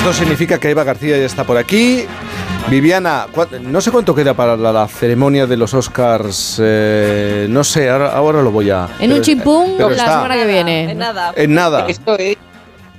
Esto significa que Eva García ya está por aquí. Viviana, no sé cuánto queda para la, ceremonia de los Oscars. Eh, no sé, ahora, lo voy a. En un chimpún la semana que viene. En nada. En nada. Esto es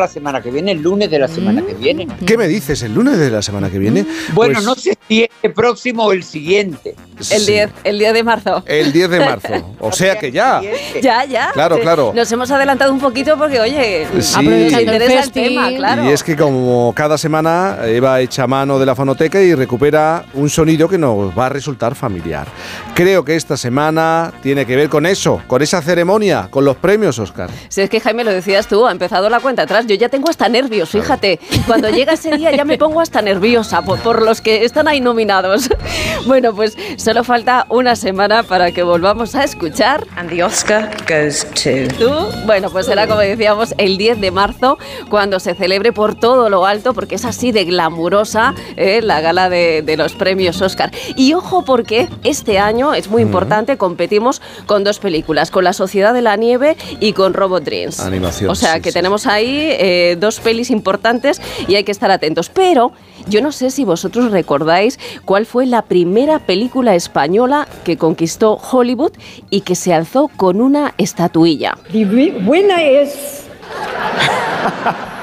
la semana que viene, el lunes de la semana que viene. ¿Qué me dices? ¿El lunes de la semana que viene? Bueno, pues no sé si el próximo o el siguiente. El 10, el 10 de marzo. El 10 de marzo. O sea que ya. Ya, ya. Claro, claro. Nos hemos adelantado un poquito porque, oye, sí. interesa el, tema, claro. Y es que como cada semana Eva echa mano de la fonoteca y recupera un sonido que nos va a resultar familiar. Creo que esta semana tiene que ver con eso, con esa ceremonia, con los premios Oscar. Si es que Jaime lo decías tú, ha empezado la cuenta atrás. Yo ya tengo hasta nervios, fíjate. Cuando llega ese día ya me pongo hasta nerviosa por, por los que están ahí nominados. Bueno, pues Solo falta una semana para que volvamos a escuchar. And the Oscar goes to. ¿Tú? Bueno, pues será como decíamos el 10 de marzo cuando se celebre por todo lo alto, porque es así de glamurosa eh, la gala de, los premios Oscar. Y ojo, porque este año es muy importante, competimos con dos películas, con La Sociedad de la Nieve y con Robot Dreams. Animación. O sea que tenemos ahí eh, dos pelis importantes y hay que estar atentos. Pero yo no sé si vosotros recordáis cuál fue la primera película española que conquistó Hollywood y que se alzó con una estatuilla. buena es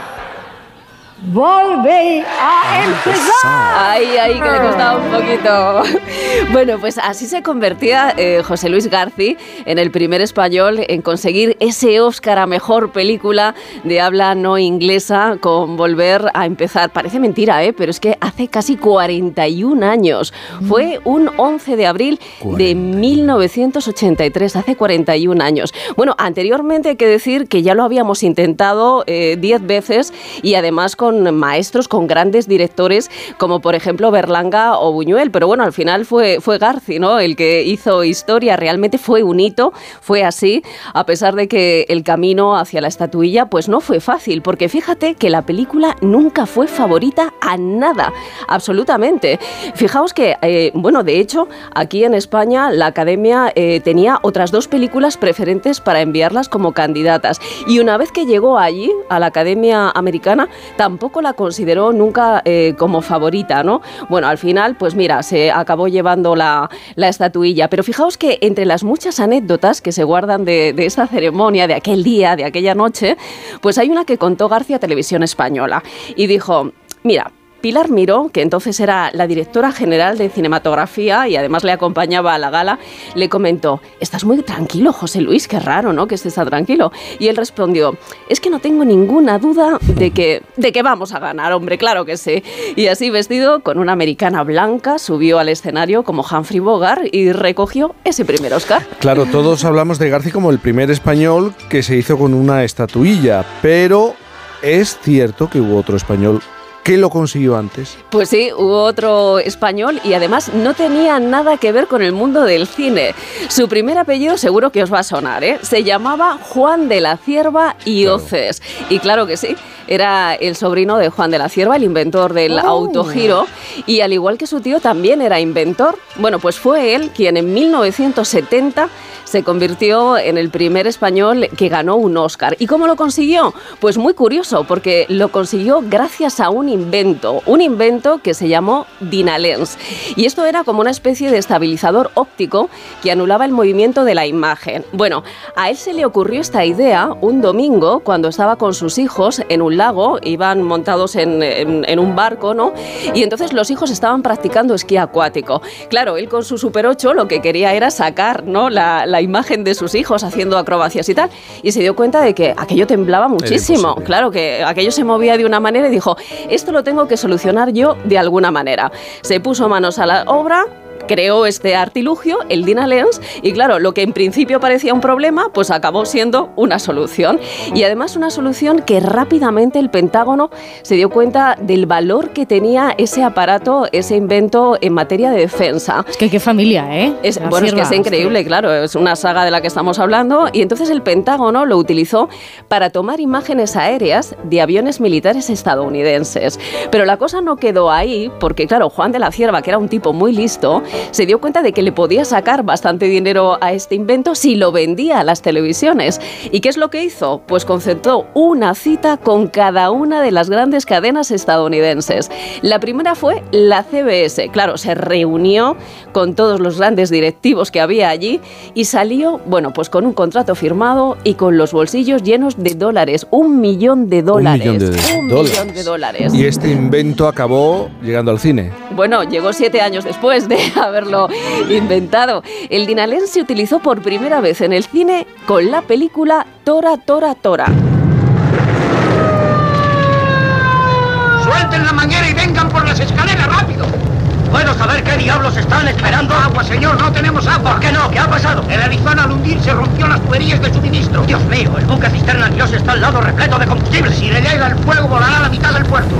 Volve a empezar. Ay, ay, que le costaba un poquito. Bueno, pues así se convertía eh, José Luis Garci en el primer español en conseguir ese Oscar a mejor película de habla no inglesa con Volver a empezar. Parece mentira, ¿eh? pero es que hace casi 41 años. Fue un 11 de abril de 1983, hace 41 años. Bueno, anteriormente hay que decir que ya lo habíamos intentado 10 eh, veces y además con maestros, con grandes directores, como por ejemplo Berlanga o Buñuel. Pero bueno, al final fue, fue Garci, ¿no? El que hizo historia. Realmente fue un hito, fue así, a pesar de que el camino hacia la estatuilla, pues no fue fácil, porque fíjate que la película nunca fue favorita a nada, absolutamente. Fijaos que, eh, bueno, de hecho, aquí en España la Academia eh, tenía otras dos películas preferentes para enviarlas como candidatas. Y una vez que llegó allí, a la Academia Americana, tampoco tampoco la consideró nunca eh, como favorita, ¿no? Bueno, al final, pues mira, se acabó llevando la, estatuilla. Pero fijaos que entre las muchas anécdotas que se guardan de, de esa ceremonia, de aquel día, de aquella noche, pues hay una que contó García Televisión Española y dijo, mira, Pilar Miró, que entonces era la directora general de cinematografía y además le acompañaba a la gala, le comentó, estás muy tranquilo, José Luis, qué raro, ¿no? Que estés tan tranquilo. Y él respondió, es que no tengo ninguna duda de que, de que vamos a ganar, hombre, claro que sí. Y así vestido, con una americana blanca, subió al escenario como Humphrey Bogart y recogió ese primer Oscar. Claro, todos hablamos de García como el primer español que se hizo con una estatuilla, pero es cierto que hubo otro español ¿Qué lo consiguió antes? Pues sí, hubo otro español y además no tenía nada que ver con el mundo del cine. Su primer apellido seguro que os va a sonar, ¿eh? Se llamaba Juan de la Cierva y Oces. Y claro que sí, era el sobrino de Juan de la Cierva, el inventor del oh. autogiro, y al igual que su tío también era inventor. Bueno, pues fue él quien en 1970 se convirtió en el primer español que ganó un Oscar. ¿Y cómo lo consiguió? Pues muy curioso, porque lo consiguió gracias a un invento, un invento que se llamó Dynalens. Y esto era como una especie de estabilizador óptico que anulaba el movimiento de la imagen. Bueno, a él se le ocurrió esta idea un domingo cuando estaba con sus hijos en un lago, iban montados en, un barco, ¿no? Y entonces los hijos estaban practicando esquí acuático. Claro, él con su Super 8 lo que quería era sacar, ¿no? La, la imagen de sus hijos haciendo acrobacias y tal. Y se dio cuenta de que aquello temblaba muchísimo. Claro, que aquello se movía de una manera y dijo, esto lo tengo que solucionar yo de alguna manera. Se puso manos a la obra creó este artilugio, el Lens, y claro, lo que en principio parecía un problema, pues acabó siendo una solución. Y además una solución que rápidamente el Pentágono se dio cuenta del valor que tenía ese aparato, ese invento en materia de defensa. Es que qué familia, ¿eh? Es, bueno, es que es increíble, claro, es una saga de la que estamos hablando. Y entonces el Pentágono lo utilizó para tomar imágenes aéreas de aviones militares estadounidenses. Pero la cosa no quedó ahí, porque claro, Juan de la Cierva, que era un tipo muy listo, se dio cuenta de que le podía sacar bastante dinero a este invento si lo vendía a las televisiones. ¿Y qué es lo que hizo? Pues concentró una cita con cada una de las grandes cadenas estadounidenses. La primera fue la CBS. Claro, se reunió con todos los grandes directivos que había allí y salió, bueno, pues con un contrato firmado y con los bolsillos llenos de dólares. Un millón de dólares. Un millón de, Un dólares. millón de dólares. Y este invento acabó llegando al cine. Bueno, llegó siete años después de haberlo inventado. El dinalén se utilizó por primera vez en el cine con la película Tora, Tora, Tora. ¡Suelten la manguera y vengan por las escaleras rápido! ¿Puedo saber qué diablos están esperando? ¡Agua, señor! ¡No tenemos agua! ¿Por qué no? ¿Qué ha pasado? El Arizona al hundirse rompió las tuberías de suministro. Dios mío, el buque cisterna Dios está al lado repleto de combustible. Si le llega el fuego, volará a la mitad del puerto.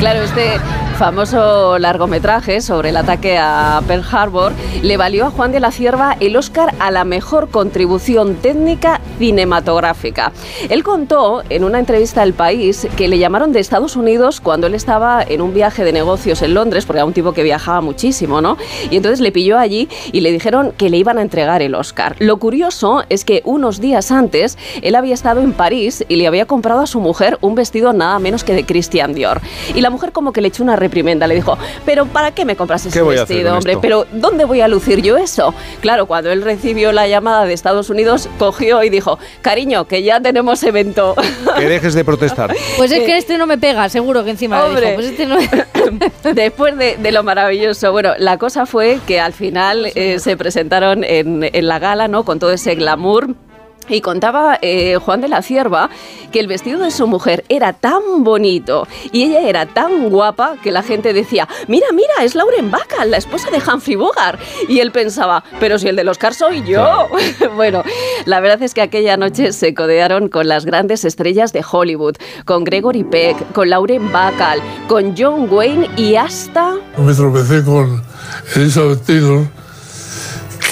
Claro, este famoso largometraje sobre el ataque a Pearl Harbor le valió a Juan de la Cierva el Oscar a la mejor contribución técnica cinematográfica. Él contó en una entrevista al país que le llamaron de Estados Unidos cuando él estaba en un viaje de negocios en Londres, porque era un tipo que viajaba muchísimo, ¿no? Y entonces le pilló allí y le dijeron que le iban a entregar el Oscar. Lo curioso es que unos días antes él había estado en París y le había comprado a su mujer un vestido nada menos que de Christian Dior. Y la mujer como que le echó una reprimenda, le dijo, pero ¿para qué me compras ese ¿Qué voy a hacer vestido, hombre? esto? Pero ¿dónde voy a lucir yo eso? Claro, cuando él recibió la llamada de Estados Unidos, cogió y dijo, cariño, que ya tenemos evento. Que dejes de protestar. Pues es que este no me pega, seguro que encima le Hombre. dijo, pues este no Después de, de lo maravilloso, bueno, la cosa fue que al final eh, se presentaron en, en la gala, ¿no? Con todo ese glamour. Y contaba eh, Juan de la Cierva que el vestido de su mujer era tan bonito y ella era tan guapa que la gente decía, mira, mira, es Lauren Bacall, la esposa de Humphrey Bogart. Y él pensaba, pero si el del Oscar soy yo. bueno, la verdad es que aquella noche se codearon con las grandes estrellas de Hollywood, con Gregory Peck, con Lauren Bacall, con John Wayne y hasta... Me tropecé con Elizabeth Taylor,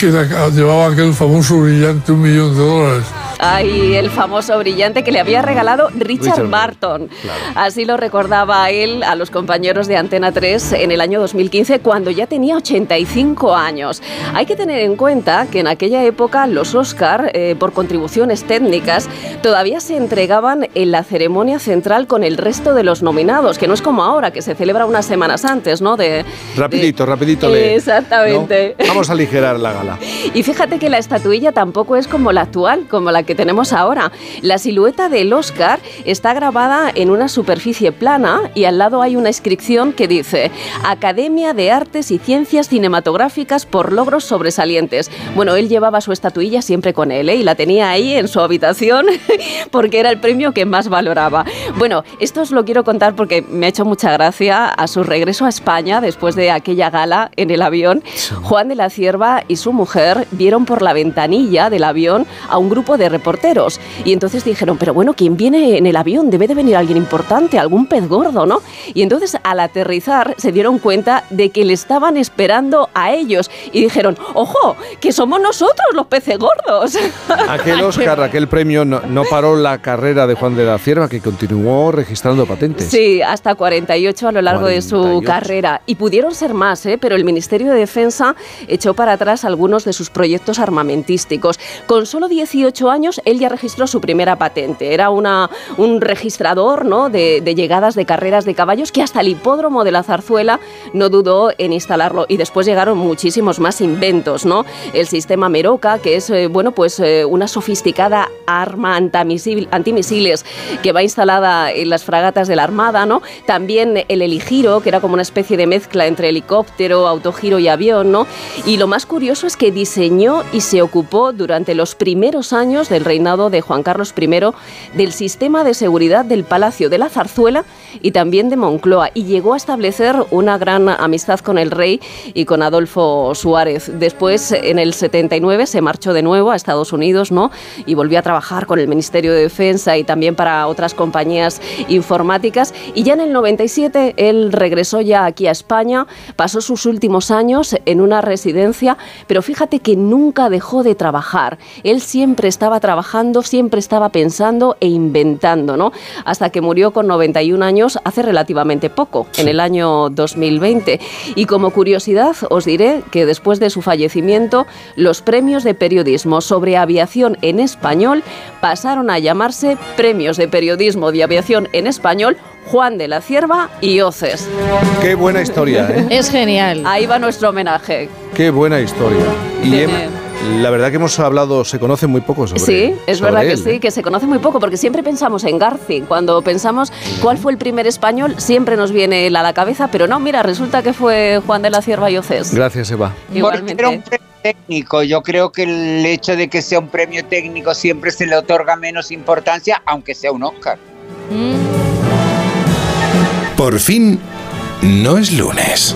que era- llevaba aquel famoso brillante un millón de dólares. Ay, el famoso brillante que le había regalado Richard, Richard Barton. Así lo recordaba él a los compañeros de Antena 3 en el año 2015, cuando ya tenía 85 años. Hay que tener en cuenta que en aquella época los Oscar, eh, por contribuciones técnicas, todavía se entregaban en la ceremonia central con el resto de los nominados, que no es como ahora, que se celebra unas semanas antes, ¿no? De, Rapidito, de- rapidito. le- Exactamente. ¿no? Vamos a aligerar la gala. Y fíjate que la estatuilla tampoco es como la actual, como la que tenemos ahora. La silueta del Oscar está grabada en una superficie plana y al lado hay una inscripción que dice Academia de Artes y Ciencias Cinematográficas por logros sobresalientes. Bueno, él llevaba su estatuilla siempre con él ¿eh? y la tenía ahí en su habitación porque era el premio que más valoraba. Bueno, esto os lo quiero contar porque me ha hecho mucha gracia a su regreso a España después de aquella gala en el avión. Juan de la Cierva y su mujer vieron por la ventanilla del avión a un grupo de reporteros y entonces dijeron, pero bueno, ¿quién viene en el avión? Debe de venir alguien importante, algún pez gordo, ¿no? Y entonces al aterrizar se dieron cuenta de que le estaban esperando a ellos y dijeron, ojo, que somos nosotros los peces gordos. Aquel Oscar, aquel premio no, no paró la carrera de Juan de la Cierva, que continuó registrando patentes. Sí, hasta 48 a lo largo de su 48. carrera. Y pudieron ser más, ¿eh? pero el Ministerio de Defensa echó para atrás algunos de sus proyectos armamentísticos. Con solo 18 años, él ya registró su primera patente. Era una, un registrador ¿no? de, de llegadas de carreras de caballos que hasta el hipódromo de la Zarzuela no dudó en instalarlo. Y después llegaron muchísimos más inventos, ¿no? El sistema Meroca, que es eh, bueno, pues, eh, una sofisticada arma antimisil- antimisiles que va instalada en las fragatas de la Armada, ¿no? También el heligiro, que era como una especie de mezcla entre helicóptero, autogiro y avión, ¿no? Y lo más curioso es que diseñó y se ocupó durante los primeros años del reinado de Juan Carlos I del sistema de seguridad del Palacio de la Zarzuela y también de Moncloa y llegó a establecer una gran amistad con el rey y con Adolfo Suárez. Después, en el 79, se marchó de nuevo a Estados Unidos, ¿no? Y volvió a trabajar con el Ministerio de Defensa y también para otras compañías informáticas. Y ya en el 97, él regresó ya aquí a España, pasó sus últimos años en una residencia, pero fíjate que nunca dejó de trabajar. Él siempre estaba trabajando, siempre estaba pensando e inventando, ¿no? Hasta que murió con 91 años hace relativamente poco, en el año 2020. Y como curiosidad, os diré que después de su fallecimiento, los premios de periodismo sobre aviación en español pasaron a llamarse Premios de Periodismo de Aviación en Español Juan de la Cierva y Oces. Qué buena historia, ¿eh? Es genial. Ahí va nuestro homenaje. Qué buena historia. Y em- la verdad que hemos hablado, se conoce muy poco sobre Sí, es sobre verdad que sí, ¿eh? que se conoce muy poco, porque siempre pensamos en Garci. Cuando pensamos cuál fue el primer español, siempre nos viene él a la cabeza, pero no, mira, resulta que fue Juan de la Cierva y Oces. Gracias, Eva. Porque era un Igualmente. premio técnico. Yo creo que el hecho de que sea un premio técnico siempre se le otorga menos importancia, aunque sea un Oscar. Mm. Por fin, no es lunes.